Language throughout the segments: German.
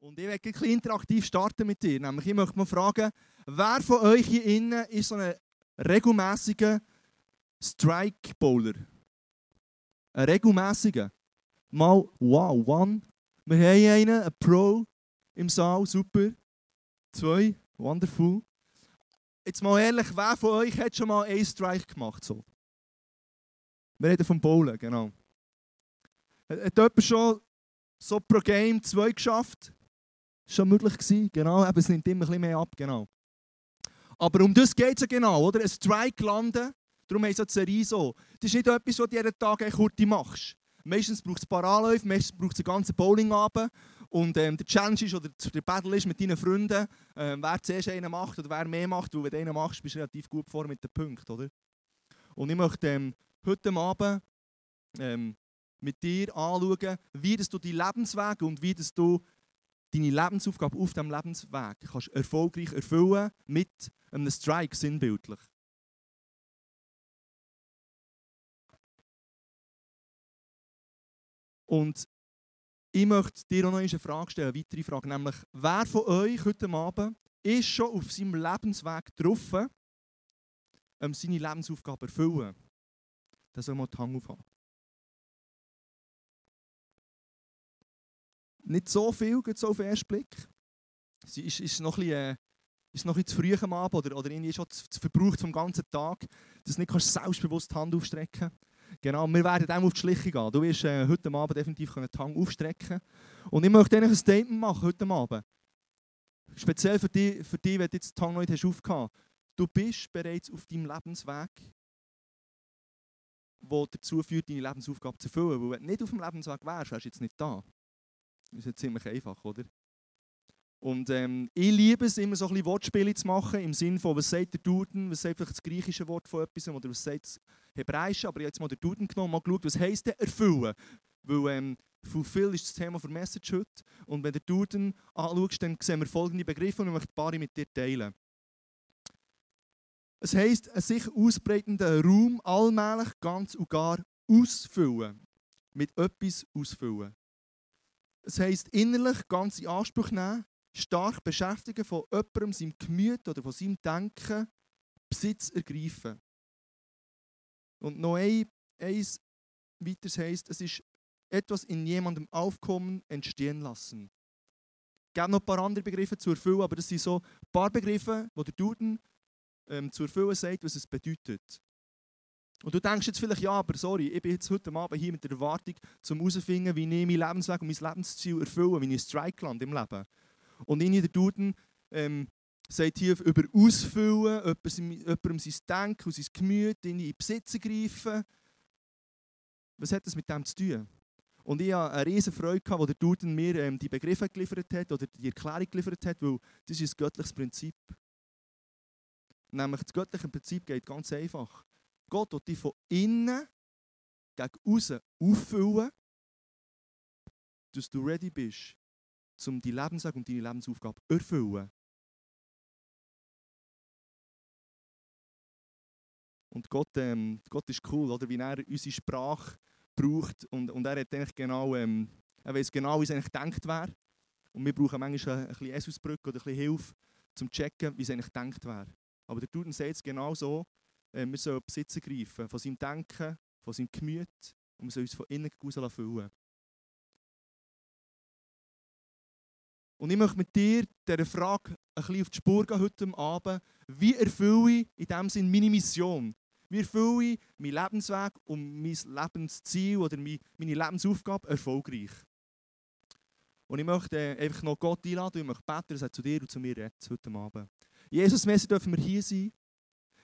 Und ich werde bisschen interaktiv starten mit dir. Nämlich, ich möchte mal fragen, wer von euch hier innen ist so ein regelmäßiger Strike-Bowler? Ein regelmäßiger? Mal, wow, one. Wir haben einen, einen Pro im Saal, super. Zwei, wonderful. Jetzt mal ehrlich, wer von euch hat schon mal einen Strike gemacht? So? Wir reden vom Bowlen, genau. Hat jemand schon so pro Game zwei geschafft? Schon möglich gewesen, genau. Aber es nimmt immer ein bisschen mehr ab, genau. Aber um das geht es ja genau, oder? Ein Strike landen, darum haben sie die Serie so. Das ist nicht etwas, was du jeden Tag kurz machst. Meistens braucht es ein paar Anläufe, meistens braucht es einen ganzen Bowlingabend. Und ähm, der Challenge ist, oder der Battle ist mit deinen Freunden, ähm, wer zuerst einen macht oder wer mehr macht. Weil wenn du einen machst, bist du relativ gut vor mit den Punkten, oder? Und ich möchte ähm, heute Abend ähm, mit dir anschauen, wie du deinen Lebensweg und wie du deine Lebensaufgabe auf diesem Lebensweg kannst erfolgreich erfüllen mit einem Strike sinnbildlich. Und ich möchte dir auch noch eine Frage stellen, eine weitere Frage, nämlich wer von euch heute Abend ist schon auf seinem Lebensweg getroffen, um seine Lebensaufgabe erfüllen? Das soll mal die Hand aufhaben. Nicht so viel, so auf den ersten Blick. Es ist, ist noch ein bisschen, äh, ist noch ein zu früh am Abend oder, oder irgendwie schon zu, zu verbraucht vom ganzen Tag, dass du nicht selbstbewusst die Hand aufstrecken Genau, wir werden dem auf die Schliche gehen. Du wirst äh, heute Abend definitiv die Hand aufstrecken Und ich möchte ein Statement machen heute Abend. Speziell für dich, für dich wenn du jetzt die Hand noch nicht hast Du bist bereits auf deinem Lebensweg, der dazu führt, deine Lebensaufgabe zu erfüllen. Weil wenn du nicht auf dem Lebensweg wärst, wärst du jetzt nicht da. Ist ja ziemlich einfach, oder? Und ähm, ich liebe es, immer so ein bisschen Wortspiele zu machen, im Sinne von, was sagt der Duden, was sagt vielleicht das griechische Wort von etwas oder was sagt das hebräische, aber ich habe jetzt mal den Duden genommen, mal geschaut, was heisst denn erfüllen? Weil ähm, Fulfill ist das Thema für Message heute. Und wenn du den Duden anschaust, dann sehen wir folgende Begriffe und ich möchte ein paar mit dir teilen. Es heisst, ein sich ausbreitender Raum allmählich ganz und gar ausfüllen. Mit etwas ausfüllen. Es heisst, innerlich ganz in Anspruch nehmen, stark beschäftigen von jemandem, seinem Gemüt oder von seinem Denken, Besitz ergreifen. Und noch ein, eins weiteres heisst, es ist etwas in jemandem aufkommen, entstehen lassen. Es gibt noch ein paar andere Begriffe zu erfüllen, aber das sind so ein paar Begriffe, die der Duden ähm, zu erfüllen sagt, was es bedeutet. Und du denkst jetzt vielleicht, ja, aber sorry, ich bin jetzt heute Abend hier mit der Erwartung, um herauszufinden, wie ich mein Lebensweg und mein Lebensziel erfülle, wie ich Strike lande im Leben. Und in der Duden ähm, sagt hier über Ausfüllen, jemandem sein Denken und sein Gemüt in die Besitz greifen. Was hat das mit dem zu tun? Und ich hatte eine riesige Freude, als der Duden mir ähm, die Begriffe geliefert hat oder die Erklärung geliefert hat, weil das ist ein göttliches Prinzip. Nämlich das göttliche Prinzip geht ganz einfach. Gott wird dich von innen gegen außen auffüllen, dass du ready bist, um die Lebensweg und deine Lebensaufgabe zu erfüllen. Und Gott, ähm, Gott ist cool, oder? wie er unsere Sprache braucht. Und, und er, hat genau, ähm, er weiß genau, wie es eigentlich gedacht wäre. Und wir brauchen manchmal ein, ein bisschen Esusbrücke oder ein bisschen Hilfe, um zu checken, wie es eigentlich gedacht wäre. Aber der Duden sagt es genau so, äh, wir sollen Besitz ergreifen von seinem Denken, von seinem Gemüt und wir sollen uns von innen heraus füllen. Und ich möchte mit dir dieser Frage ein bisschen auf die Spur gehen heute Abend. Wie erfülle ich in diesem Sinne meine Mission? Wie erfülle ich meinen Lebensweg und mein Lebensziel oder meine Lebensaufgabe erfolgreich? Und ich möchte äh, einfach noch Gott einladen und ich möchte beten, dass er zu dir und zu mir redet heute Abend. Jesus, Messi dürfen wir hier sein.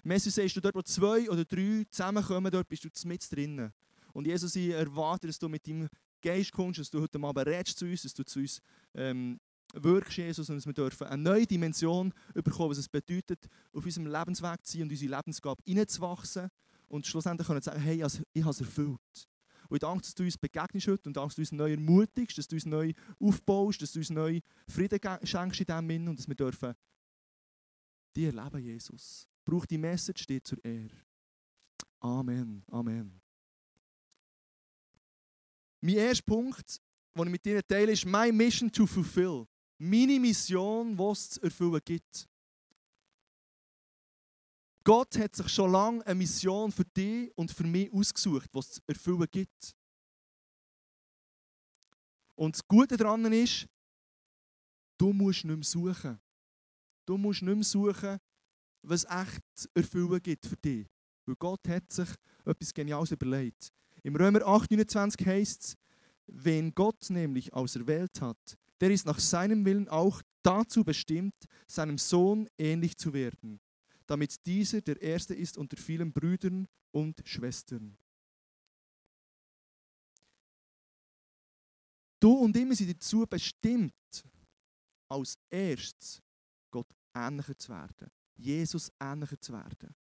Messi sagst du, dort wo zwei oder drei zusammenkommen, dort bist du mit drinnen. Und Jesus, ich erwarte, dass du mit deinem Geist kommst, dass du heute Abend redest zu uns, dass du zu uns ähm, wirkst, Jesus, und dass wir dürfen eine neue Dimension bekommen, was es bedeutet, auf unserem Lebensweg zu sein und unsere Lebensgabe hineinzuwachsen und schlussendlich können sagen, hey, ich habe es erfüllt. Und ich danke, dass du uns begegnest heute und dass du uns neu ermutigst, dass du uns neu aufbaust, dass du uns neu Frieden schenkst in diesem Sinn und dass wir dürfen dir erleben, Jesus. Braucht die Message dir zur Ehre. Amen. Amen. Mein erster Punkt, den ich mit dir teile, ist My Mission to Fulfill. meine Mission, die es zu erfüllen gibt. Gott hat sich schon lange eine Mission für dich und für mich ausgesucht, die es zu erfüllen gibt. Und das Gute daran ist, du musst nicht mehr suchen. Du musst nicht mehr suchen, was echt erfüllen gibt für dich. Weil Gott hat sich etwas Geniales überlegt. Im Römer 8, 29 heißt es, wen Gott nämlich auserwählt hat, der ist nach seinem Willen auch dazu bestimmt, seinem Sohn ähnlich zu werden, damit dieser der Erste ist unter vielen Brüdern und Schwestern. Du und immer sind dazu bestimmt, als erstes Gott ähnlicher zu werden, Jesus ähnlicher zu werden.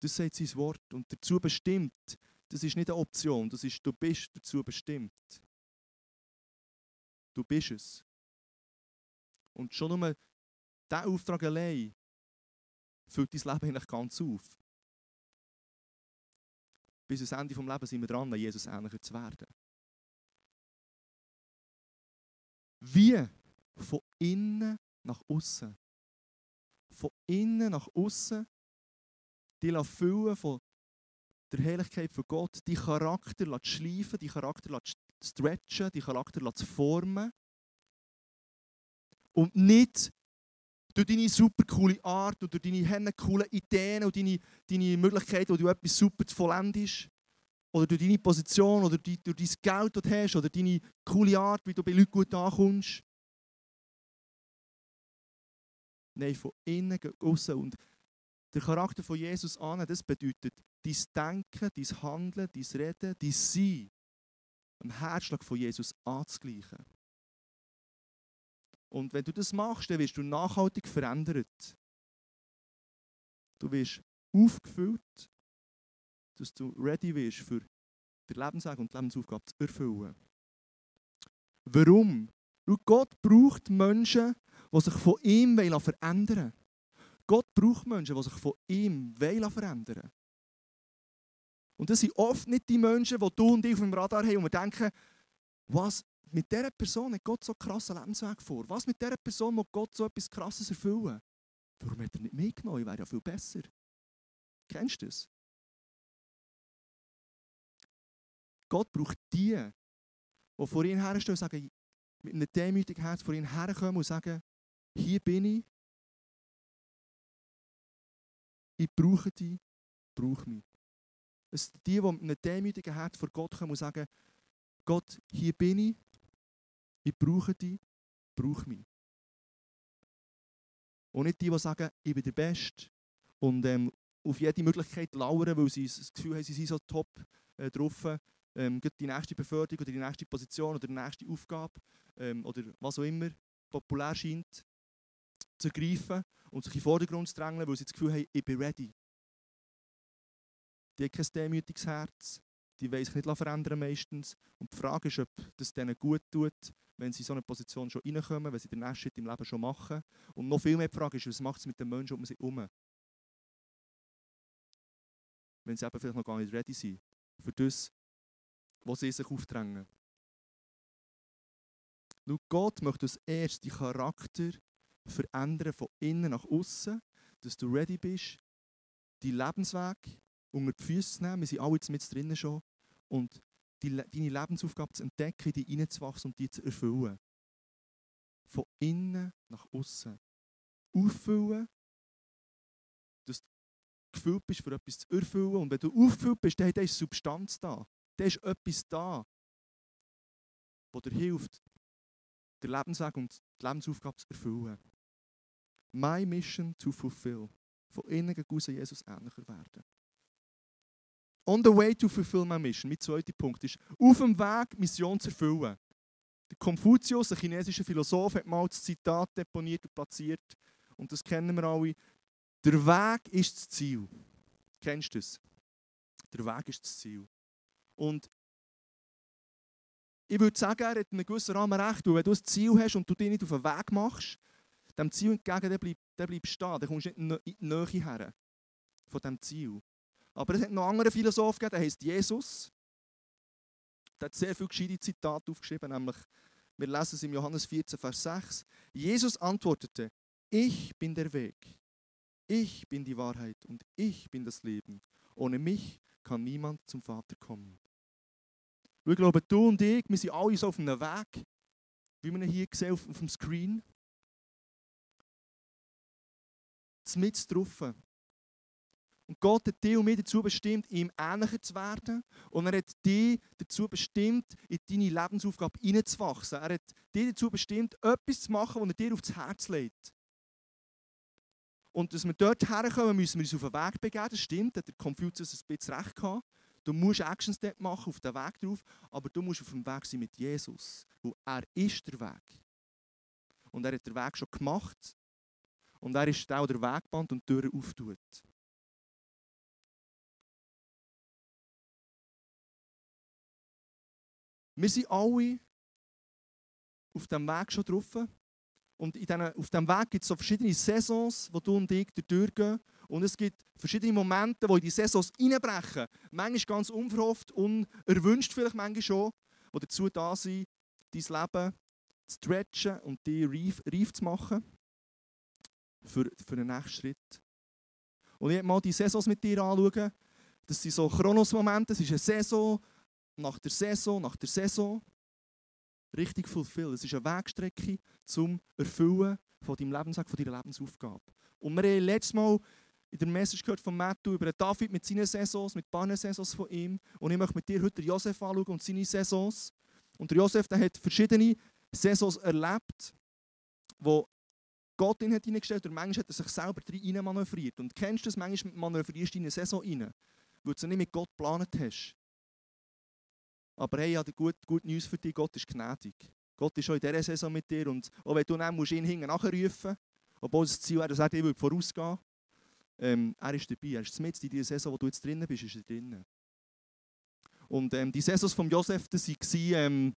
Das sagt sein Wort und dazu bestimmt, das ist nicht eine Option, das ist, du bist dazu bestimmt. Du bist es. Und schon nur dieser Auftrag allein füllt dein Leben eigentlich ganz auf. Bis ans Ende des Lebens sind wir dran, Jesus ähnlicher zu werden. Wie? Von innen nach außen. Von innen nach außen. Die füllen von der Herrlichkeit von Gott, die Charakter schleifen, die Charakter stretchen, die Charakter formen. Und nicht durch deine super coole Art durch deine coolen Ideen und deine, deine Möglichkeiten, wo du etwas super zu vollendest. Oder durch deine Position oder durch dein Geld, das du hast. Oder deine coole Art, wie du bei Leuten gut ankommst. Nein, von innen außen. Und der Charakter von Jesus an, das bedeutet, dein Denken, dein Handeln, dein Reden, dein Sein am Herzschlag von Jesus anzugleichen. Und wenn du das machst, dann wirst du nachhaltig verändert. Du wirst aufgefüllt, dass du ready wirst, für den Lebensweg und die Lebensaufgabe zu erfüllen. Warum? Weil Gott braucht Menschen, die sich von ihm verändern wollen. Gott braucht Menschen, die sich von ihm verändern wollen. Und das sind oft nicht die Menschen, die du und ich auf dem Radar haben und wir denken, was mit dieser Person hat Gott so einen krassen Lebensweg vor? Was mit dieser Person muss Gott so etwas Krasses erfüllen? Warum hat er nicht mitgenommen? Ich wäre ja viel besser. Kennst du das? Gott braucht die, die vor ihn herstehen und sagen, mit einem demütigen Herz vor ihn herkommen und sagen, hier bin ich, ich brauche dich, brauche mich. Es sind die, die mit einem demütigen Herz vor Gott kommen und sagen, Gott, hier bin ich, ich brauche dich, brauche mich. Und nicht die, die sagen, ich bin der Beste und ähm, auf jede Möglichkeit lauern, weil sie das Gefühl haben, sie sind so top äh, drauf, ähm, die nächste Beförderung oder die nächste Position oder die nächste Aufgabe ähm, oder was auch immer populär scheint, zu ergreifen und sich in den Vordergrund zu drängen, weil sie das Gefühl haben, ich bin ready. Die haben kein demütiges Herz, die wollen sich nicht verändern meistens. Und die Frage ist, ob das denen gut tut, wenn sie in so eine Position schon reinkommen, wenn sie den nächsten Schritt im Leben schon machen. Und noch viel mehr die Frage ist, was macht es mit den Menschen um sie herum? Wenn sie eben vielleicht noch gar nicht ready sind für das, was sie sich aufdrängen. Gott möchte als erstes die Charakter verändern von innen nach außen, dass du ready bist, deinen Lebensweg unter die Füße zu nehmen. Wir sind alle jetzt mit drinnen schon. Und die, deine Lebensaufgabe zu entdecken, die reinzuwachsen und die zu erfüllen. Von innen nach außen. Auffüllen, dass du gefüllt bist, für etwas zu erfüllen. Und wenn du auffüllt bist, dann ist Substanz da. Da ist etwas da, das dir hilft, den Lebensweg und die Lebensaufgabe zu erfüllen. My mission to fulfill. Von innen gegen Jesus ähnlicher werden. On the way to fulfill my mission. Mein zweiter Punkt ist, auf dem Weg, Mission zu erfüllen. Der Konfuzius, ein chinesischer Philosoph, hat mal das Zitat deponiert und platziert. Und das kennen wir alle. Der Weg ist das Ziel. Kennst du das? Der Weg ist das Ziel. Und ich würde sagen, er hat in einem gewissen Rahmen recht. Weil wenn du ein Ziel hast und du dich nicht auf den Weg machst, dem Ziel entgegen, der bleibt, der bleibt stehen. Dann kommst nicht in die Nähe her von diesem Ziel. Aber es hat noch andere Philosophen gegeben, der heißt Jesus. Der hat sehr viele gescheite Zitate aufgeschrieben, nämlich Wir lesen es im Johannes 14, Vers 6. Jesus antwortete, ich bin der Weg, ich bin die Wahrheit und ich bin das Leben. Ohne mich kann niemand zum Vater kommen. Und ich glaube, du und ich, wir sind alle so auf einem Weg, wie ihn hier sehen auf, auf dem Screen. Mit drauf. Und Gott hat dich und mich dazu bestimmt, ihm ähnlicher zu werden. Und er hat dich dazu bestimmt, in deine Lebensaufgabe hineinzuwachsen. Er hat dich dazu bestimmt, etwas zu machen, was er dir aufs Herz legt. Und dass wir dort herkommen, müssen wir uns auf den Weg begeben. Das stimmt, hat der Confucius ein bisschen recht gehabt. Du musst Action Step machen auf den Weg drauf, aber du musst auf dem Weg sein mit Jesus. Weil er ist der Weg. Und er hat den Weg schon gemacht. Und er ist auch der Wegband und die Türen auftut. Wir sind alle auf diesem Weg schon drauf. Und in diesen, auf diesem Weg gibt es so verschiedene Saisons, wo du und ich durchgehen. Und es gibt verschiedene Momente, wo in die Saisons reinbrechen. Manchmal ganz unverhofft, unerwünscht vielleicht manchmal schon, die dazu da sind, dein Leben zu stretchen und dich reif, reif zu machen für, für den nächsten Schritt. Und ich mal die Saisons mit dir anschauen. Das sind so Chronos-Momente. Es ist eine Saison, nach der Saison, nach der Saison richtig fulfill. Es ist eine Wegstrecke zum Erfüllen von deinem Lebensweg, von deiner Lebensaufgabe. Und wir haben letztes Mal in der Message gehört von Matthew über David mit seinen Saisons, mit ein Saisons von ihm. Und ich möchte mit dir heute Josef anschauen und seine Saisons. Und der Josef der hat verschiedene Saisons erlebt, wo Gott ihn hat hineingestellt und manchmal hat er sich selber rein manövriert. Und kennst du das? Manchmal manövrierst du in eine Saison rein, weil du es nicht mit Gott geplant hast. Aber hey, ich habe gute, gute News für dich, Gott ist gnädig. Gott ist schon in dieser Saison mit dir und auch wenn du dann musst ihn hinten nachrufen obwohl das Ziel wäre, dass er dir vorausgehen ähm, er ist dabei, er ist mit in dieser Saison, wo du jetzt drinnen bist, ist er drinnen. Und ähm, die Saisons von Josef, das waren ähm,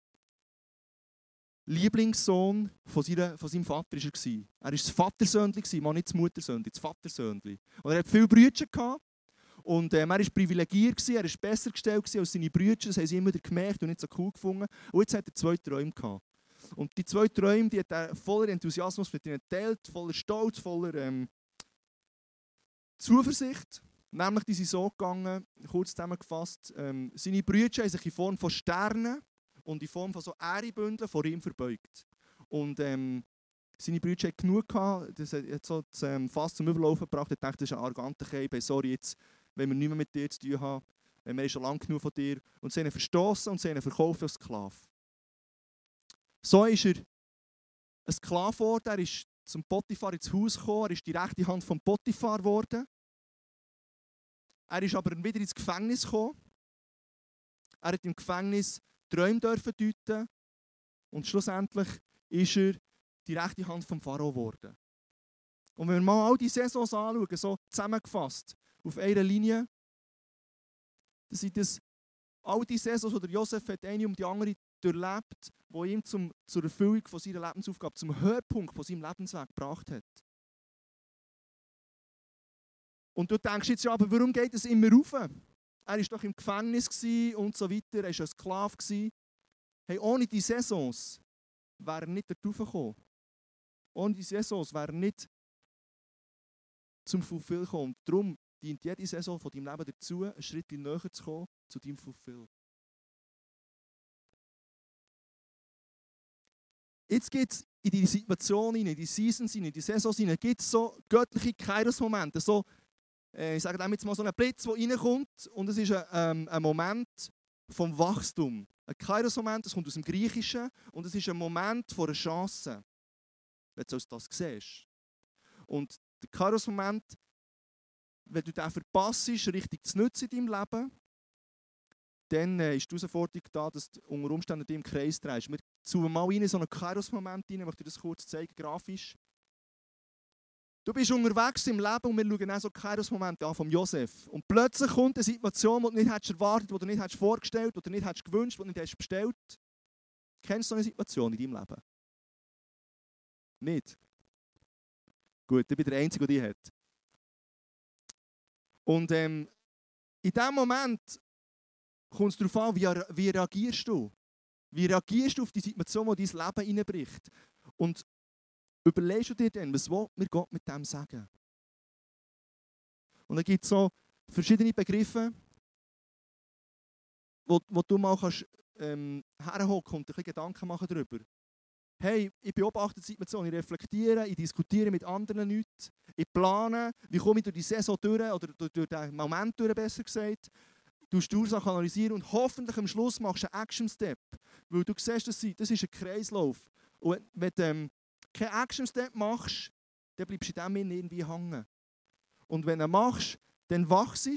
Lieblingssohn von, seiner, von seinem Vater. War er war das Vatersöhnchen, mal nicht das Muttersöhnchen, das Vatersöhnchen. Und er hatte viele Brüder. Und ähm, er war privilegiert, er war besser gestellt als seine Brüder, das haben sie immer gemerkt und nicht so cool gefunden. Und jetzt hat er zwei Träume gehabt. Und die zwei Träume, die hat er voller Enthusiasmus mit ihnen geteilt, voller Stolz, voller ähm, Zuversicht. Nämlich, die sind so gegangen, kurz zusammengefasst, ähm, seine Brüder haben sich in Form von Sternen und in Form von so Ehrebündeln vor ihm verbeugt. Und ähm, seine Brüder hatten genug gehabt, das hat so das ähm, Fass zum Überlaufen gebracht. Er dachte, das ist ein arroganter Kerl, sorry, jetzt wenn wir nicht mehr mit dir zu tun haben, wenn wir schon lange genug von dir und sie haben verstoßen und sie haben verkauft als Sklave. So ist er ein Sklave geworden, er ist zum Potiphar ins Haus gekommen, er ist die rechte Hand vom Potiphar geworden. Er ist aber wieder ins Gefängnis gekommen. Er hat im Gefängnis Träume dürfen deuten und schlussendlich ist er die rechte Hand vom Pharao geworden. Und wenn wir mal all die Saisons anschauen, so zusammengefasst, auf einer Linie. Das sind das, all die Saisons, die Josef hat eine um die andere durchlebt, die ihm zum, zur Erfüllung von seiner Lebensaufgabe, zum Höhepunkt von seinem Lebensweg gebracht hat. Und du denkst jetzt ja, aber warum geht es immer rauf? Er war doch im Gefängnis und so weiter, er war ein Sklave. Hey, ohne die Saisons wäre er nicht dort raufgekommen. Ohne die Saisons wäre er nicht zum Fulfill gekommen. Darum dient jede Saison von deinem Leben dazu, einen Schritt näher zu kommen zu deinem Fulfill. Jetzt gibt es in die Situation, in die Seasons, in die Saisons, gibt es so göttliche Kairos-Momente. So, ich sage jetzt mal so einen Blitz, der reinkommt und es ist ein, ähm, ein Moment vom Wachstum. Ein Kairos-Moment, das kommt aus dem Griechischen und es ist ein Moment von einer Chance, wenn du das siehst. Und der Kairos-Moment wenn du den verpasst, richtig zu nutzen in deinem Leben, dann äh, ist die Herausforderung da, dass du unter Umständen dich im Kreis drehst. Wir zoomen mal in so einen Kairos-Moment rein, ich möchte dir das kurz zeigen, grafisch. Du bist unterwegs im Leben und wir schauen auch so Kairos-Momente an von Josef. Und plötzlich kommt eine Situation, die du nicht hättest erwartet, die du nicht hättest vorgestellt, die du nicht hättest gewünscht, die du nicht hättest bestellt. Kennst du so eine Situation in deinem Leben? Nicht? Gut, ich bin der Einzige, der die hat. Und ähm, in dem Moment kommt es darauf an, wie, wie reagierst du? Wie reagierst du auf die Situation, die dein Leben hineinbricht? Und überlegst du dir dann, was will mir Gott mit dem sagen? Und dann gibt es so verschiedene Begriffe, wo, wo du mal kannst, ähm, herhocken und dir Gedanken machen darüber. Hey, ich beobachte die Situation, ich reflektiere, ich diskutiere mit anderen Leuten, ich plane, wie komme ich durch die Saison durch oder durch, durch den Moment durch, besser gesagt. Du die Ursache analysieren und hoffentlich am Schluss machst du einen Action-Step. Weil du siehst, das ist ein Kreislauf. Und wenn ähm, keinen Action-Step machst, dann bleibst du in dem irgendwie hängen. Und wenn du machst, dann wachst du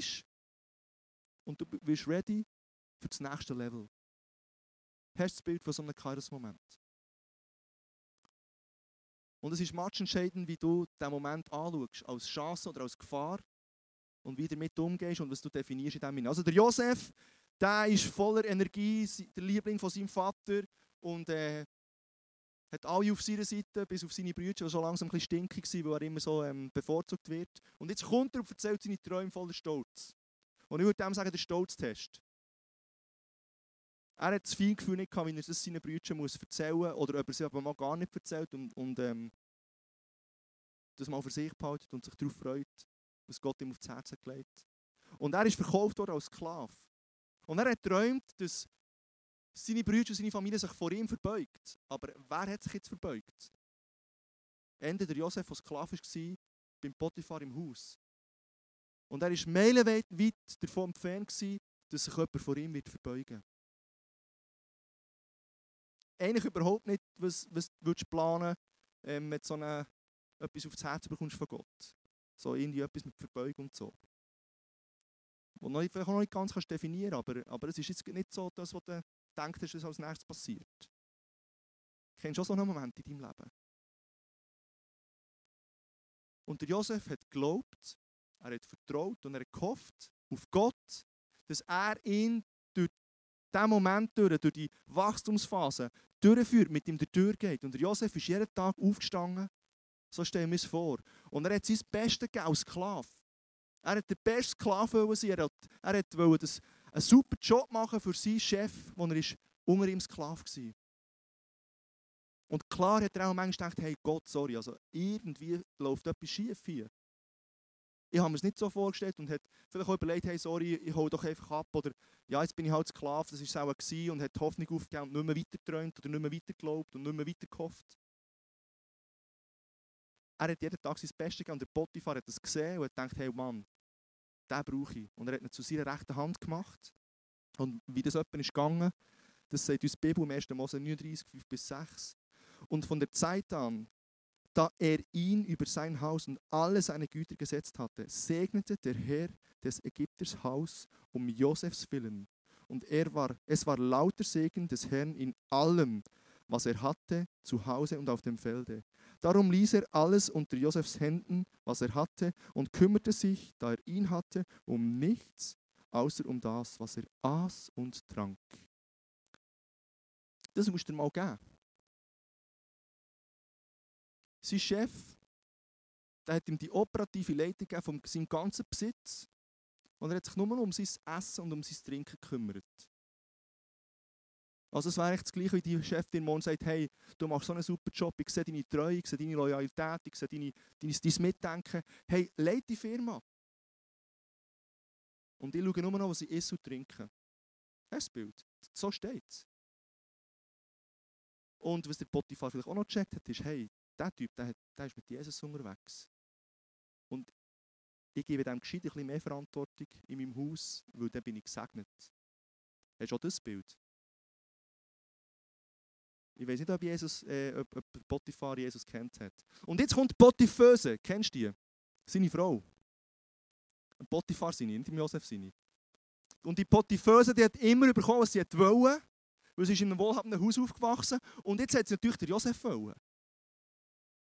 und du bist ready für das nächste Level. Hast du das Bild von so einem Kairos-Moment? Und es ist entscheidend, wie du diesen Moment anschaust, als Chance oder als Gefahr und wie du damit umgehst und was du definierst in diesem Moment. Also der Josef, der ist voller Energie, der Liebling von seinem Vater und äh, hat alle auf seiner Seite, bis auf seine Brüder, die schon langsam ein bisschen stinkig waren, weil er immer so ähm, bevorzugt wird. Und jetzt kommt er und erzählt seine Träume voller Stolz. Und ich würde dem sagen, der Stolztest. Er hat das Feingefühl nicht gehabt, wie er es seinen Brüdern muss erzählen muss, oder ob er sie aber mal gar nicht erzählt und, und ähm, das mal für sich behaltet und sich darauf freut, was Gott ihm aufs Herz hat gelegt. Und er ist verkauft worden als Sklave. Und er hat geträumt, dass seine Brüder und seine Familie sich vor ihm verbeugt. Aber wer hat sich jetzt verbeugt? Ende der Josef, der Sklave war, beim Potiphar im Haus. Und er war meilenweit weit davon entfernt, dass sich jemand vor ihm wird verbeugen. Eigentlich überhaupt nicht, was, was du planen ähm, mit so einer, etwas aufs Herz bekommst von Gott. So irgendwie etwas mit Verbeugung und so. Wo du vielleicht noch nicht ganz kannst definieren aber, aber es ist jetzt nicht so, das, was du denkst, dass als nächstes passiert. Kennst du auch so einen Moment in deinem Leben? Und der Josef hat geglaubt, er hat vertraut und er hat gehofft auf Gott, dass er ihn durch diesen Moment durch, durch die Wachstumsphase durchführt, mit ihm durchgeht. Und der Josef ist jeden Tag aufgestanden so stellen wir es vor. Und er hat sein Bestes gegeben als Sklave. Er hat der beste Sklave sein. Er, hat, er hat wollte das, einen super Job machen für seinen Chef, wo er ist unter ihm Sklave war. Und klar hat er auch manchmal gedacht, hey Gott, sorry, also irgendwie läuft etwas schief hier. Ich habe mir es nicht so vorgestellt und hat vielleicht auch überlegt, hey, sorry, ich hole doch einfach ab. Oder ja, jetzt bin ich halt Sklave, das war es auch gewesen, und hat die Hoffnung aufgegeben und nicht mehr weitergeträumt oder nicht mehr weitergeglaubt und nicht mehr weitergehofft. Er hat jeden Tag sein Bestes gegeben und der Potiphar hat das gesehen und hat gedacht, hey Mann, den brauche ich. Und er hat ihn zu seiner rechten Hand gemacht. Und wie das jemand ist gegangen, das sagt uns Bibel im 1. Mose 39, 5 bis 6. Und von der Zeit an, da er ihn über sein Haus und alle seine Güter gesetzt hatte, segnete der Herr des Ägypters Haus um Josefs willen. Und er war, es war lauter Segen des Herrn in allem, was er hatte, zu Hause und auf dem Felde. Darum ließ er alles unter Josefs Händen, was er hatte, und kümmerte sich, da er ihn hatte, um nichts, außer um das, was er aß und trank. Das musst du dir mal geben. Sein Chef, der hat ihm die operative Leitung von seinem ganzen Besitz und er hat sich nur um sein Essen und um sein Trinken gekümmert. Also es wäre eigentlich das Gleiche, wie die Chefin morgen sagt, hey, du machst so einen super Job, ich sehe deine Treue, ich sehe deine Loyalität, ich sehe deine, dein, dein Mitdenken. Hey, leite die Firma. Und ich schaue nur noch, was ich esse und trinke. Das Bild. So steht es. Und was der Potiphar vielleicht auch noch gecheckt hat, ist, hey, der Typ, der, der ist mit Jesus unterwegs. Und ich gebe dem gescheit ein bisschen mehr Verantwortung in meinem Haus, weil dann bin ich gesegnet. Hast du auch das Bild? Ich weiß nicht, ob, Jesus, äh, ob, ob Potiphar Jesus kennt hat. Und jetzt kommt Potiphöse. Kennst du die? Seine Frau. Potiphar seine, nicht Josef seine. Und die Potiphöse, die hat immer bekommen, was sie wollte, weil sie ist in einem wohlhabenden Haus aufgewachsen. Und jetzt hat sie natürlich den Josef wollen.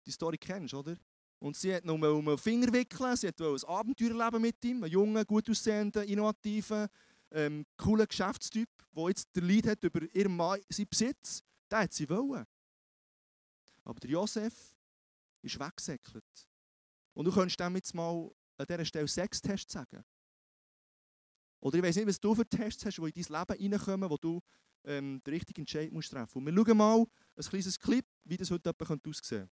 Die Story kennst du, oder? Und sie hat noch um den Finger wickeln, sie hat ein Abenteuer erleben mit ihm, einen jungen, gut aussehenden, innovativen, ähm, coolen Geschäftstyp, der jetzt der Leid hat über ihren Mann, seinen Besitz. Der hat sie wollen. Aber der Josef ist weggesäckelt. Und du könntest dem jetzt mal an dieser Stelle Sextest sagen. Oder ich weiß nicht, was du für Tests hast, die in dein Leben reinkommen, wo du ähm, den richtigen Entscheid musst treffen Und wir schauen mal ein kleines Clip, wie das heute aussehen könnte.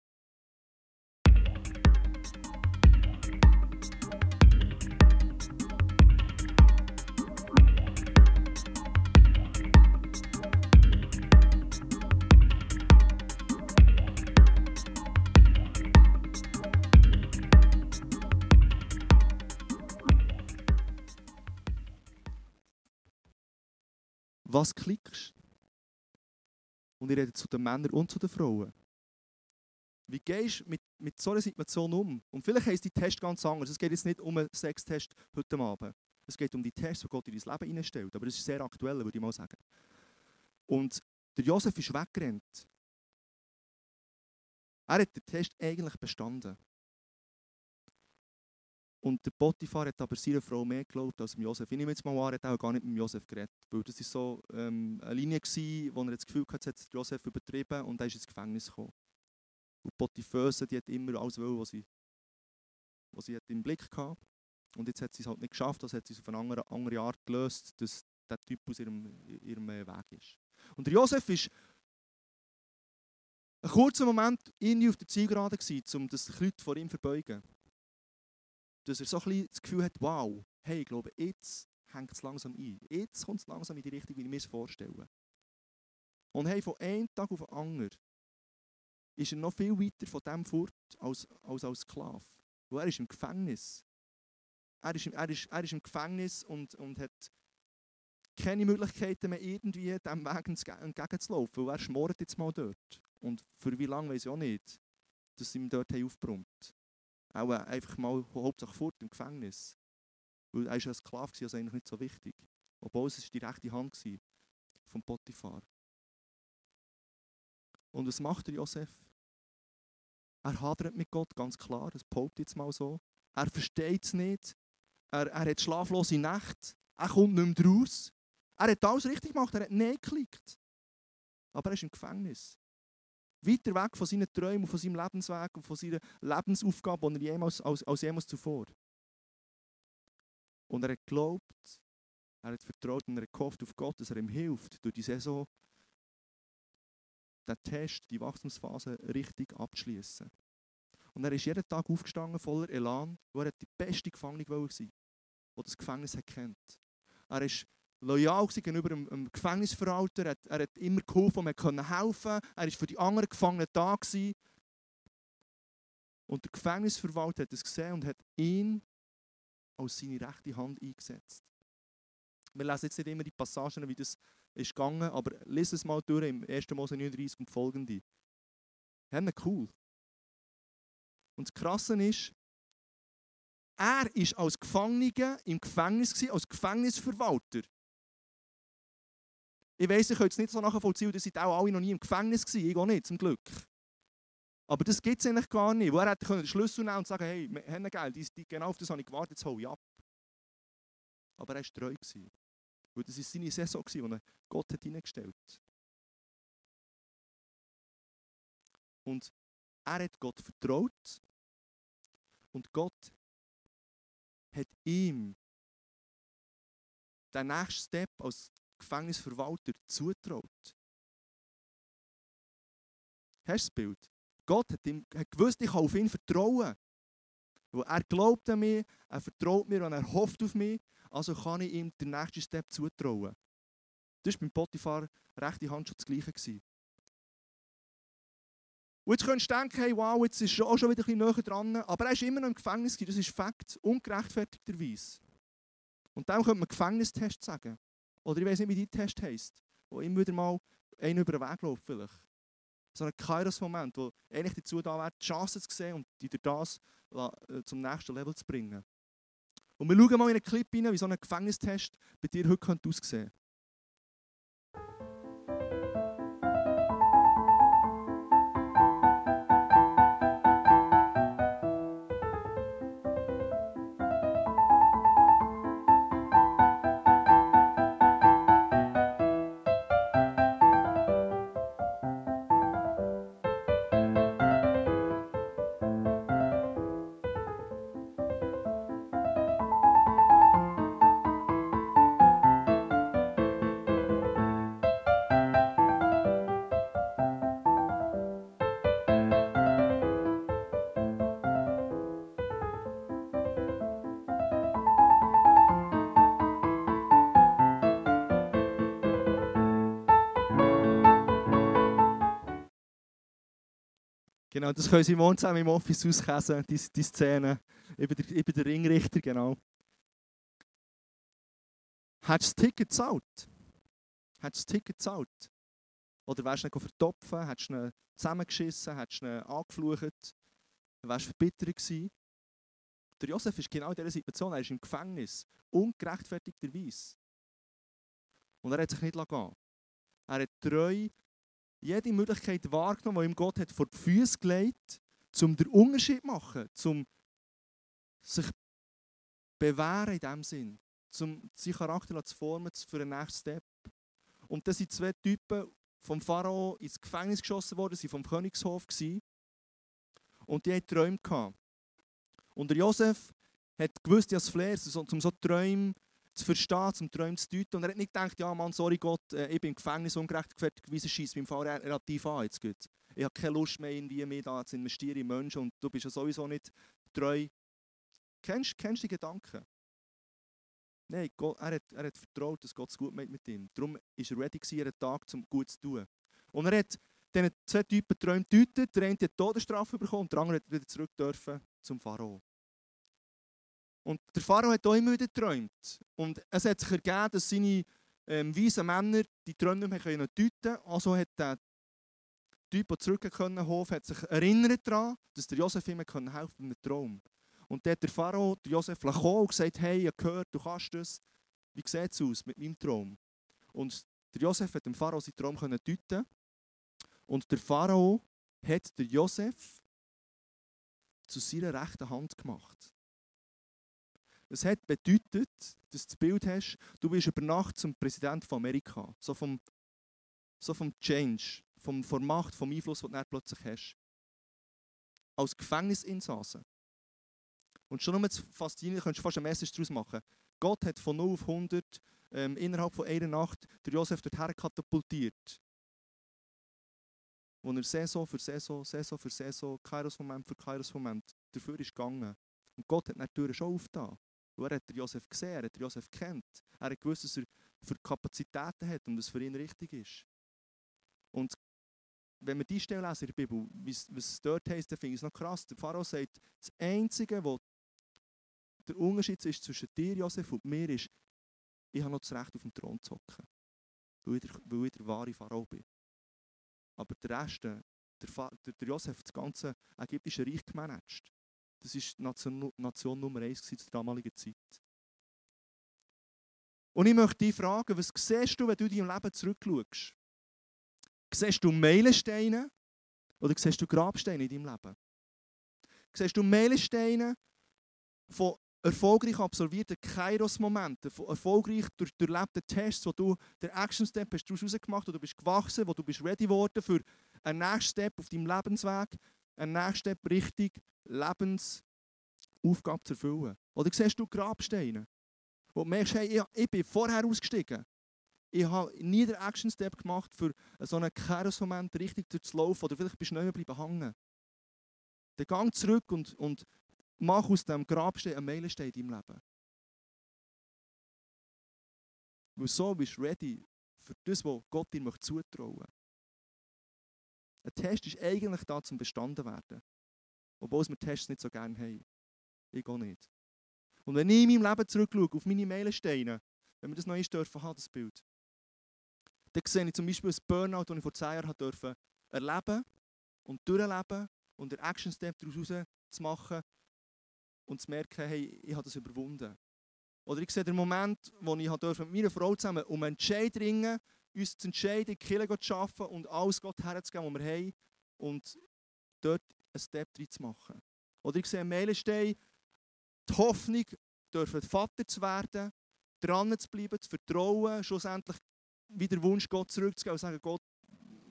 Was klickst? Und ich rede zu den Männern und zu den Frauen. Wie gehst du mit, mit so einer Situation um? Und vielleicht heisst die Test ganz anders. Es geht jetzt nicht um einen Sextest heute Abend. Es geht um die Tests, die Gott in dein Leben hineinstellt. Aber es ist sehr aktuell, würde ich mal sagen. Und der Josef ist weggerannt. Er hat den Test eigentlich bestanden. Und der Potiphar hat aber seiner Frau mehr geglaubt als dem Josef. Ich nehme jetzt mal an, er hat auch gar nicht mit Josef geredet. Weil das war so ähm, eine Linie, gewesen, wo er das Gefühl hatte, hat Josef übertrieben und er ist ins Gefängnis gekommen. Und Potiphöse, die hat immer alles wollen, was sie, was sie hat im Blick hatte. Und jetzt hat sie es halt nicht geschafft, also hat sie es auf eine andere, andere Art gelöst, dass der Typ aus ihrem, ihrem äh, Weg ist. Und der Josef ist einen kurzen Moment irgendwie auf der Zielgerade um sich Leute vor ihm verbeugen dass er so ein bisschen das Gefühl hat, wow, hey, ich glaube, jetzt hängt es langsam ein. Jetzt kommt es langsam in die Richtung, wie ich mir es vorstelle. Und hey, von einem Tag auf den anderen ist er noch viel weiter von dem fort als als, als Sklave. Weil er ist im Gefängnis. Er ist, er ist, er ist im Gefängnis und, und hat keine Möglichkeiten mehr, irgendwie diesem Weg entgegenzulaufen. Weil er schmort jetzt mal dort. Und für wie lange weiß ich auch nicht, dass sie ihm dort aufgebrummt auch einfach mal hauptsächlich fort im Gefängnis. Weil er war ja Sklave, also eigentlich nicht so wichtig. Obwohl es die rechte Hand war vom Potiphar. Und was macht der Josef? Er hadert mit Gott, ganz klar, das behauptet jetzt mal so. Er versteht es nicht. Er, er hat schlaflose Nächte. Er kommt nicht mehr raus. Er hat alles richtig gemacht, er hat Nein geklickt. Aber er ist im Gefängnis. Weiter weg von seinen Träumen, von seinem Lebensweg und von seiner Lebensaufgabe, er jemals, als, als jemals zuvor. Und er hat geglaubt, er hat vertraut und er hat gehofft auf Gott, dass er ihm hilft, durch die Saison den Test, die Wachstumsphase richtig abzuschließen. Und er ist jeden Tag aufgestanden voller Elan, wo er die beste Gefangene war, die das Gefängnis kennt. Er ist loyal gegenüber dem, dem Gefängnisverwalter. Er, er, hat immer geholfen, man konnte helfen. Er war für die anderen Gefangenen da. Gewesen. Und der Gefängnisverwalter hat es gesehen und hat ihn als seine rechte Hand eingesetzt. Wir lesen jetzt nicht immer die Passagen, wie das ist gegangen, aber lese es mal durch im 1. Mose 39 und folgende. Haben cool. Und das Krasse ist, er war als Gefangener im Gefängnis, als Gefängnisverwalter. Ich weiß, ich könnte es nicht so nachvollziehen, ihr seid auch alle noch nie im Gefängnis gewesen, ich auch nicht, zum Glück. Aber das gibt es eigentlich gar nicht. Wo er hätte den Schlüssel nehmen und sagen, hey, wir haben Geld, genau auf das habe ich gewartet, jetzt hole ich ab. Aber er war treu. Weil das war seine Saison, die er Gott hat hineingestellt Und er hat Gott vertraut und Gott hat ihm den nächsten Step als Gefängnisverwalter zutraut. Hast du das Bild? Gott hat, ihm, hat gewusst, ich kann auf ihn vertrauen. Weil er glaubt an mich, er vertraut mir und er hofft auf mich, also kann ich ihm den nächsten Step zutrauen. Das war beim Potiphar rechte Hand schon das Gleiche. Gewesen. Und jetzt könntest du denken, hey, wow, jetzt ist er auch schon wieder ein bisschen näher dran, aber er ist immer noch im Gefängnis, das ist Fakt, ungerechtfertigterweise. Und dann könnte man Gefängnistest sagen. Oder ich weiß nicht, wie dein Test heisst, wo immer wieder mal einen über den Weg läuft vielleicht. So ein Kairos-Moment, wo eigentlich dazu da wäre, die Chance zu sehen und die durch das äh, zum nächsten Level zu bringen. Und wir schauen mal in einen Clip rein, wie so ein Gefängnistest bei dir heute aussehen könnte. Genau, das können Sie morgen zusammen im Office auskäsen, die, die Szene. Über den, über den Ringrichter, genau. Hättest du das Ticket gezahlt? Hättest du das Ticket gezahlt? Oder wärst du ihn vertopfen? Hättest du ihn zusammengeschissen? Hättest du ihn angeflucht? Wärst du verbittert gewesen? Der Josef ist genau in dieser Situation. Er ist im Gefängnis. Ungerechtfertigterweise. Und er hat sich nicht gehen Er hat treu jede Möglichkeit wahrgenommen, die ihm Gott hat vor die Füße gelegt hat, um den Unterschied zu machen, um sich bewähren in dem Sinn, um seinen Charakter zu formen für den nächsten Step. Und das sind zwei Typen vom Pharao ins Gefängnis geschossen worden, sie vom Königshof gewesen. und die hatten Träume gehabt. Und der Josef hat gewusst, dass Flair, um so Träume zu verstehen, zum Träumen zu deuten. Und er hat nicht gedacht, ja Mann, sorry Gott, äh, ich bin im Gefängnis ungerechtfertigterweise schießt meinem Fall relativ an jetzt gut. Ich habe keine Lust mehr, irgendwie mehr da zu investieren in Menschen und du bist ja sowieso nicht treu. Kennst du die Gedanken? Nein, Gott, er, hat, er hat vertraut, dass Gott es gut mit ihm. Darum war er ready, einen Tag um gut zu tun. Und er hat diesen zwei Typen Träume gedeutet. Der eine hat Todesstrafe bekommen und der andere hat wieder zurück dürfen zum Pharao. Und der Pharao hat auch immer wieder geträumt. Und es hat sich ergeben, dass seine ähm, weisen Männer die Träume nicht mehr deuten können. Also hat der Typ, der zurückgekommen Hof, hat sich erinnert daran, dass der Josef ihm helfen konnte bei einem Traum. Und dann hat der Pharao der Josef gekommen und gesagt, hey, ich habe gehört, du kannst das. Wie sieht es aus mit meinem Traum? Und der Josef hat dem Pharao seinen Traum deuten Und der Pharao hat der Josef zu seiner rechten Hand gemacht. Es hat bedeutet, dass du das Bild hast, du bist über Nacht zum Präsident von Amerika. So vom, so vom Change, vom, von Macht, vom Einfluss, den du plötzlich hast. Als Gefängnisinsasse. Und schon nur das Faszinierende, könntest du fast eine Message daraus machen. Gott hat von 0 auf 100 ähm, innerhalb von einer Nacht der Josef dorthin katapultiert. Wo er Saison für Saison, Saison für Saison, Kairos-Moment für Kairos-Moment dafür ist gegangen. Und Gott hat natürlich schon aufgetan. Und er hat Josef gesehen, er hat Josef kennt. Er hat gewusst, was er für Kapazitäten hat und was für ihn richtig ist. Und wenn wir die Stelle lesen in der Bibel, was es dort heisst, dann finde ich es noch krass. Der Pharao sagt, das Einzige, was der Unterschied ist zwischen dir, Josef, und mir, ist, ich habe noch das Recht, auf dem Thron zu hocken. Weil ich der, weil ich der wahre Pharao bin. Aber der Rest, der, der, der Josef hat das ganze ägyptische Reich gemanagt. Das war Nation, Nation Nummer eins zur damaligen Zeit. Und ich möchte dich fragen, was siehst du, wenn du dein Leben zurückschaust? Siehst du Meilensteine oder siehst du Grabsteine in deinem Leben? Siehst du Meilensteine von erfolgreich absolvierten Kairos-Momenten, von erfolgreich durch durchlebten Tests, wo du den Action-Step daraus rausgemacht hast, wo du bist gewachsen, wo du bist ready geworden für einen nächsten Step auf deinem Lebensweg, einen nächsten Step richtig Lebensaufgabe zu erfüllen. Oder siehst du Grabsteine, wo du merkst, hey, ich, bin vorher ausgestiegen. Ich habe nie den Action-Step gemacht, für so einen Kehrungsmoment richtig durchzulaufen oder vielleicht bist du nicht mehr hängen. Dann gang zurück und, und mach aus dem Grabstein einen Meilenstein in deinem Leben. Weil so bist du ready für das, was Gott dir zutrauen möchte. Ein Test ist eigentlich da, zum bestanden werden. Obwohl wir Tests nicht so gerne haben. Ich gehe nicht. Und wenn ich in meinem Leben zurückschaue, auf meine Meilensteine, wenn wir das noch dürfen haben, das Bild, dann sehe ich zum Beispiel ein Burnout, das ich vor zehn Jahren durfte erleben und durchleben und den Action-Step daraus zu machen und zu merken, hey, ich habe das überwunden. Oder ich sehe den Moment, wo ich mit meiner Frau zusammen um einen Entscheid ringen, uns zu entscheiden, die Kirche zu arbeiten und alles Gott herzugeben, was wir haben und dort einen Step drin zu machen. Oder ich sehe Meilenstein, die Hoffnung, dürfen Vater zu werden, dran zu bleiben, zu vertrauen, schlussendlich wieder der Wunsch, Gott zurückzugehen und zu sagen, Gott,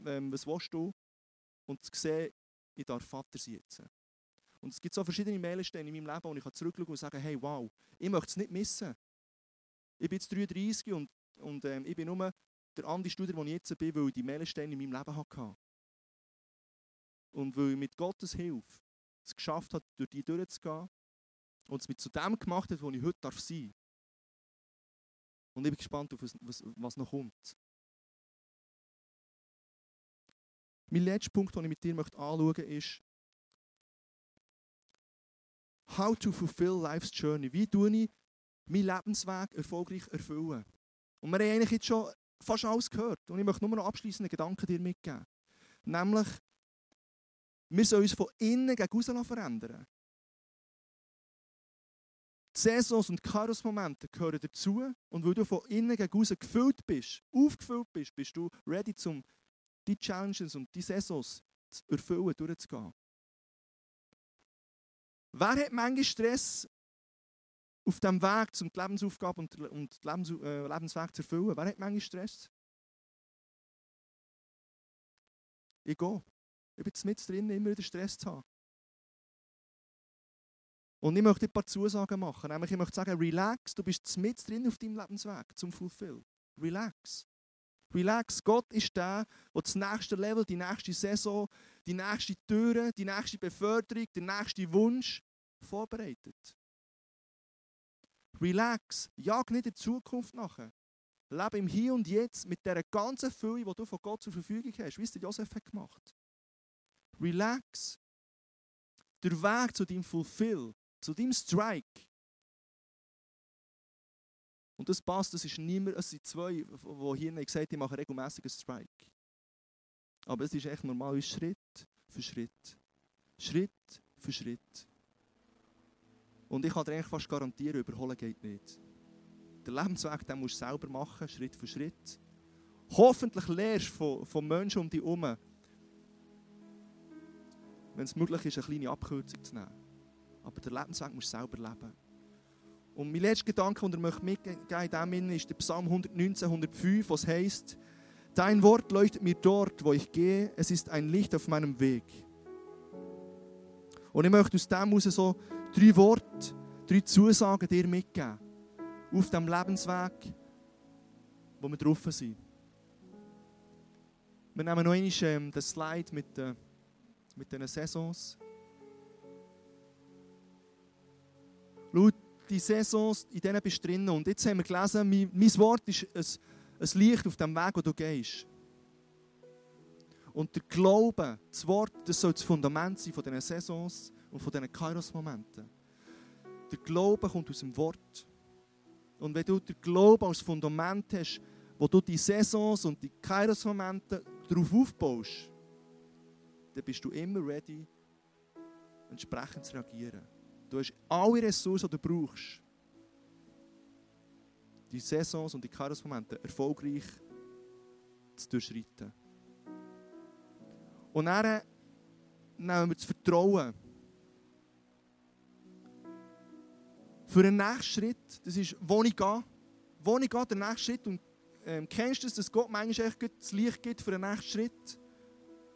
ähm, was willst du? Und zu sehen, ich darf Vater jetzt. Und es gibt so verschiedene Meilensteine in meinem Leben, wo ich zurückschauen und sagen, hey, wow, ich möchte es nicht missen. Ich bin jetzt 33 und, und ähm, ich bin nur der Andi Studer, wo ich jetzt bin, weil ich die Meilensteine in meinem Leben hatte. Und weil ich mit Gottes Hilfe es geschafft habe, durch die durchzugehen und es mit zu dem gemacht hat, wo ich heute darf sein darf. Und ich bin gespannt auf was, was, was noch kommt. Mein letzter Punkt, den ich mit dir anschauen möchte, ist, How to fulfill life's journey. Wie tue ich meinen Lebensweg erfolgreich erfüllen? Und wir haben eigentlich jetzt schon fast alles gehört. Und ich möchte nur noch abschließende Gedanken dir mitgeben. Nämlich, wir sollen uns von innen gegen außen verändern. Die Saisons und Kairos-Momente gehören dazu. Und weil du von innen gegen außen gefüllt bist, aufgefüllt bist, bist du ready, um die Challenges und die Saisons zu erfüllen, durchzugehen. Wer hat manchmal Stress auf dem Weg, um die Lebensaufgabe und den Lebens äh, Lebensweg zu erfüllen? Wer hat manchmal Stress? Ich gehe. Ich bin mit drin, immer wieder Stress zu haben. Und ich möchte ein paar Zusagen machen. Nämlich, ich möchte sagen, relax, du bist mit drin auf deinem Lebensweg zum Fulfill. Relax. Relax. Gott ist der, der das nächste Level, die nächste Saison, die nächste Türe, die nächste Beförderung, den nächsten Wunsch vorbereitet. Relax. Jag nicht in die Zukunft nachher. Lebe im Hier und Jetzt mit der ganzen Fülle, die du von Gott zur Verfügung hast, wie es der Josef hat gemacht. Relax. Der Weg zu deinem Fulfill, zu deinem Strike. Und das passt, das ist niemand, es sind zwei, die hier gesagt haben, ich mache regelmäßig einen Strike. Aber es ist echt normal, Schritt für Schritt. Schritt für Schritt. Und ich kann dir eigentlich fast garantieren, überholen geht nicht. Den Lebensweg den musst du selber machen, Schritt für Schritt. Hoffentlich lernst du von, von Menschen um dich herum, wenn es möglich ist, eine kleine Abkürzung zu nehmen. Aber den Lebensweg musst du selber leben. Und mein letzter Gedanke, den ich mitgeben möchte, ist der Psalm 119, 105, was heißt: Dein Wort leuchtet mir dort, wo ich gehe. Es ist ein Licht auf meinem Weg. Und ich möchte aus dem heraus so drei Worte, drei Zusagen dir mitgeben. Auf dem Lebensweg, wo wir drauf sind. Wir nehmen noch einmal ähm, den Slide mit, äh, mit den Saisons. Schau, die Saisons, in denen bist du drin. Und jetzt haben wir gelesen, mein, mein Wort ist ein, ein Licht auf dem Weg, wo du gehst. Und der Glaube, das Wort, das soll das Fundament sein von diesen Saisons und von diesen Kairos-Momenten. Der Glaube kommt aus dem Wort. Und wenn du den Glauben als Fundament hast, wo du die Saisons und die Kairos-Momente darauf aufbaust, dann bist du immer ready, entsprechend zu reagieren. Du hast alle Ressourcen, die du brauchst, die Saisons und die Kairos-Momente erfolgreich zu durchschreiten. Und dann nehmen wir das Vertrauen. Für den nächsten Schritt, das ist, wo ich gehe, wo ich gehe, der nächste Schritt. Und ähm, kennst du das, dass Gott manchmal echt das Licht gibt für den nächsten Schritt?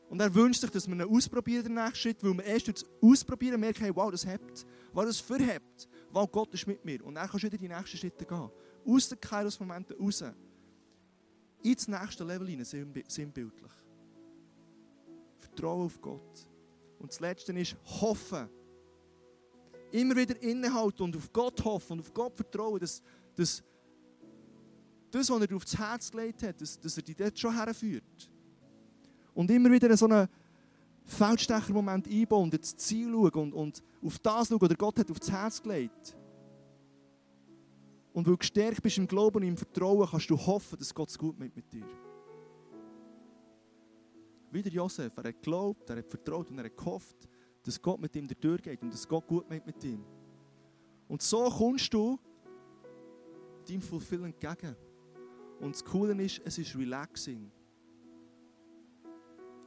Und er wünscht sich, dass wir ihn ausprobieren, den nächsten Schritt, weil wir erst durch das Ausprobieren merken, hey, wow, das hebt, weil das verhebt, weil Gott ist mit mir. Und dann kannst du wieder die nächsten Schritte gehen. Aus den Kairos-Momenten raus. Ins nächste Level hinein, sinnbildlich. Vertrauen auf Gott. Und das Letzte ist Hoffen. Immer wieder innehalten und auf Gott hoffen und auf Gott vertrauen, dass, dass das, was er dir aufs Herz gelegt hat, dass, dass er dich dort schon herführt. Und immer wieder so einen Feldstecher-Moment einbauen und ins Ziel schauen und, und auf das schauen, was Gott hat aufs Herz gelegt. Und weil du gestärkt bist im Glauben und im Vertrauen, kannst du hoffen, dass Gott es gut mit, mit dir. Wie der Josef, er hat geglaubt, er hat vertraut und er hat gehofft, dass Gott mit ihm durchgeht und dass Gott gut mit, mit ihm. Und so kommst du deinem Fulfill entgegen. Und das Coole ist, es ist relaxing.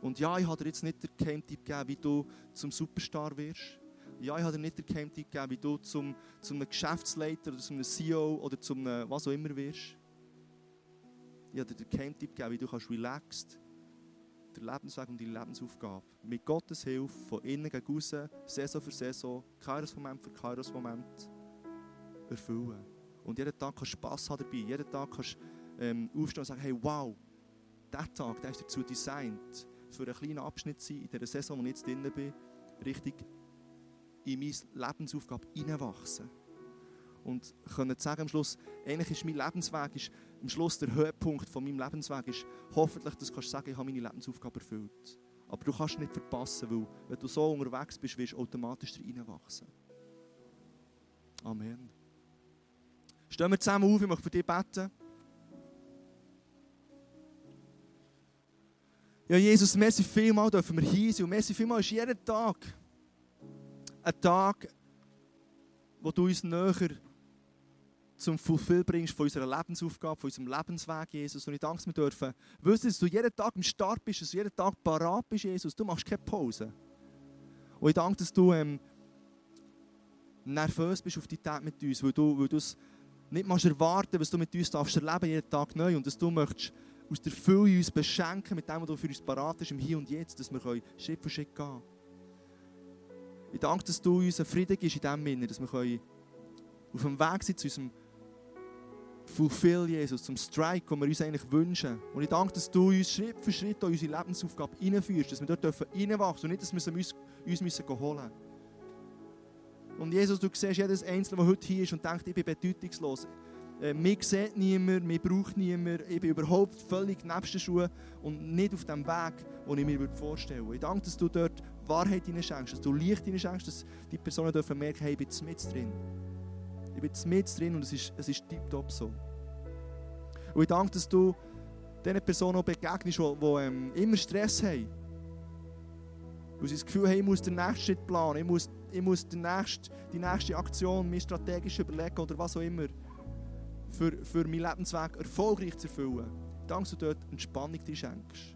Und ja, ich habe dir jetzt nicht den Geheimtipp gegeben, wie du zum Superstar wirst. Ja, ich habe dir nicht den Geheimtipp gegeben, wie du zum, zum Geschäftsleiter oder zum CEO oder zum was auch immer wirst. Ich habe dir den Geheimtipp gegeben, wie du kannst relaxed den Lebensweg und die Lebensaufgabe mit Gottes Hilfe von innen gegen außen, Saison für Saison, Kairos-Moment für Kairos-Moment erfüllen. Und jeden Tag kannst du Spass haben dabei. Jeden Tag kannst du ähm, aufstehen und sagen, hey, wow, dieser Tag der ist dazu designt, für einen kleinen Abschnitt sein in der Saison, wo ich jetzt drin bin, richtig in meine Lebensaufgabe hineinwachsen. Und können sagen am Schluss, eigentlich ist mein Lebensweg, ist am Schluss der Höhepunkt von meinem Lebensweg, ist hoffentlich, dass du sagen, ich habe meine Lebensaufgabe erfüllt. Aber du kannst nicht verpassen, weil wenn du so unterwegs bist, wirst du automatisch hineinwachsen. Amen. Stehen wir zusammen auf, ich möchte für dich beten. Ja, Jesus, merci vielmal dürfen wir hier sein. Und merci vielmal ist jeden Tag ein Tag, wo du uns näher zum Fulfill bringst von unserer Lebensaufgabe, von unserem Lebensweg, Jesus. Und ich danke, wir dürfen wissen, dass du jeden Tag im Start bist, dass du jeden Tag parat bist, Jesus. Du machst keine Pause. Und ich danke, dass du ähm, nervös bist auf die Tag mit uns, weil du, weil es nicht mal erwarten, was du mit uns darfst erleben, jeden Tag neu. Und dass du möchtest aus der Fülle uns beschenken mit dem, was du für uns parat bist, im Hier und Jetzt, dass wir Schritt für Schritt gehen können. Ich danke, dass du uns einen Frieden gibst in dem Sinne, dass wir auf dem Weg sind zu unserem Fulfill, Jesus, zum Strike, den wir uns eigentlich wünschen. Und ich danke, dass du uns Schritt für Schritt in unsere Lebensaufgabe hineinführst, dass wir dort reinwachsen und nicht, dass wir uns, uns müssen holen müssen. Und Jesus, du siehst jedes Einzelne, der heute hier ist und denkt, ich bin bedeutungslos. Äh, mich sieht niemand, mich braucht niemand, ich bin überhaupt völlig nebst den Schuhen und nicht auf dem Weg, den ich mir vorstellen würde. Ich danke, dass du dort Wahrheit schenkst, dass du Licht schenkst, dass die Personen dürfen merken, hey, ich bin mit drin. Ich bin mit drin und es ist, es ist tiptop so. Und ich danke, dass du diesen Personen begegnest, die, die ähm, immer Stress haben. Weil sie das Gefühl haben, ich muss den nächsten Schritt planen, ich muss, ich muss die, nächste, die nächste Aktion mir strategisch überlegen oder was auch immer, für, für meinen Lebensweg erfolgreich zu erfüllen. Danke, dass du dort Entspannung dir schenkst.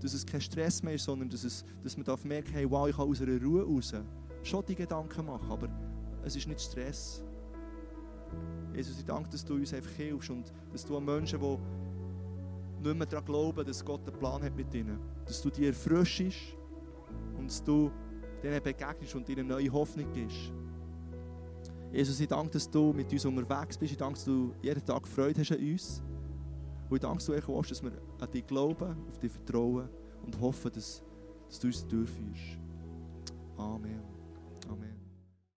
Dass es kein Stress mehr ist, sondern dass, es, dass man merken hey, wow, ich kann aus einer Ruhe raus schon die Gedanken machen, aber es ist nicht Stress. Jesus, ich danke, dass du uns einfach hilfst und dass du an Menschen, die nicht mehr daran glauben, dass Gott einen Plan hat mit ihnen, dass du die erfrischst und dass du denen begegnest und ihnen neue Hoffnung gibst. Jesus, ich danke, dass du mit uns unterwegs bist. Ich danke, dass du jeden Tag Freude hast an uns. Und ich danke, dass du dass wir an dich glauben, auf dich vertrauen und hoffen, dass, dass du uns durchführst. Amen. Amen.